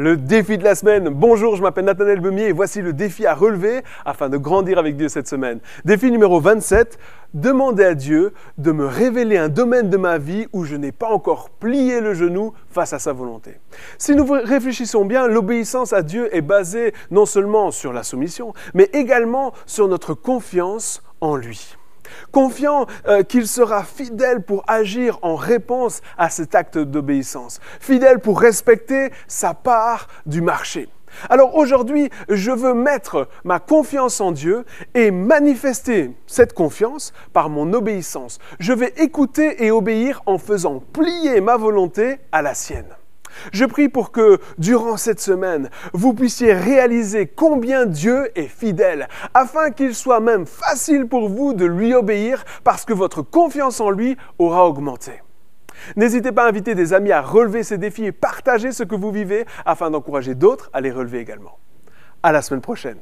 Le défi de la semaine. Bonjour, je m'appelle Nathanaël Bemier et voici le défi à relever afin de grandir avec Dieu cette semaine. Défi numéro 27. Demander à Dieu de me révéler un domaine de ma vie où je n'ai pas encore plié le genou face à sa volonté. Si nous réfléchissons bien, l'obéissance à Dieu est basée non seulement sur la soumission, mais également sur notre confiance en lui confiant euh, qu'il sera fidèle pour agir en réponse à cet acte d'obéissance, fidèle pour respecter sa part du marché. Alors aujourd'hui, je veux mettre ma confiance en Dieu et manifester cette confiance par mon obéissance. Je vais écouter et obéir en faisant plier ma volonté à la sienne. Je prie pour que durant cette semaine, vous puissiez réaliser combien Dieu est fidèle, afin qu'il soit même facile pour vous de lui obéir parce que votre confiance en lui aura augmenté. N'hésitez pas à inviter des amis à relever ces défis et partager ce que vous vivez afin d'encourager d'autres à les relever également. À la semaine prochaine.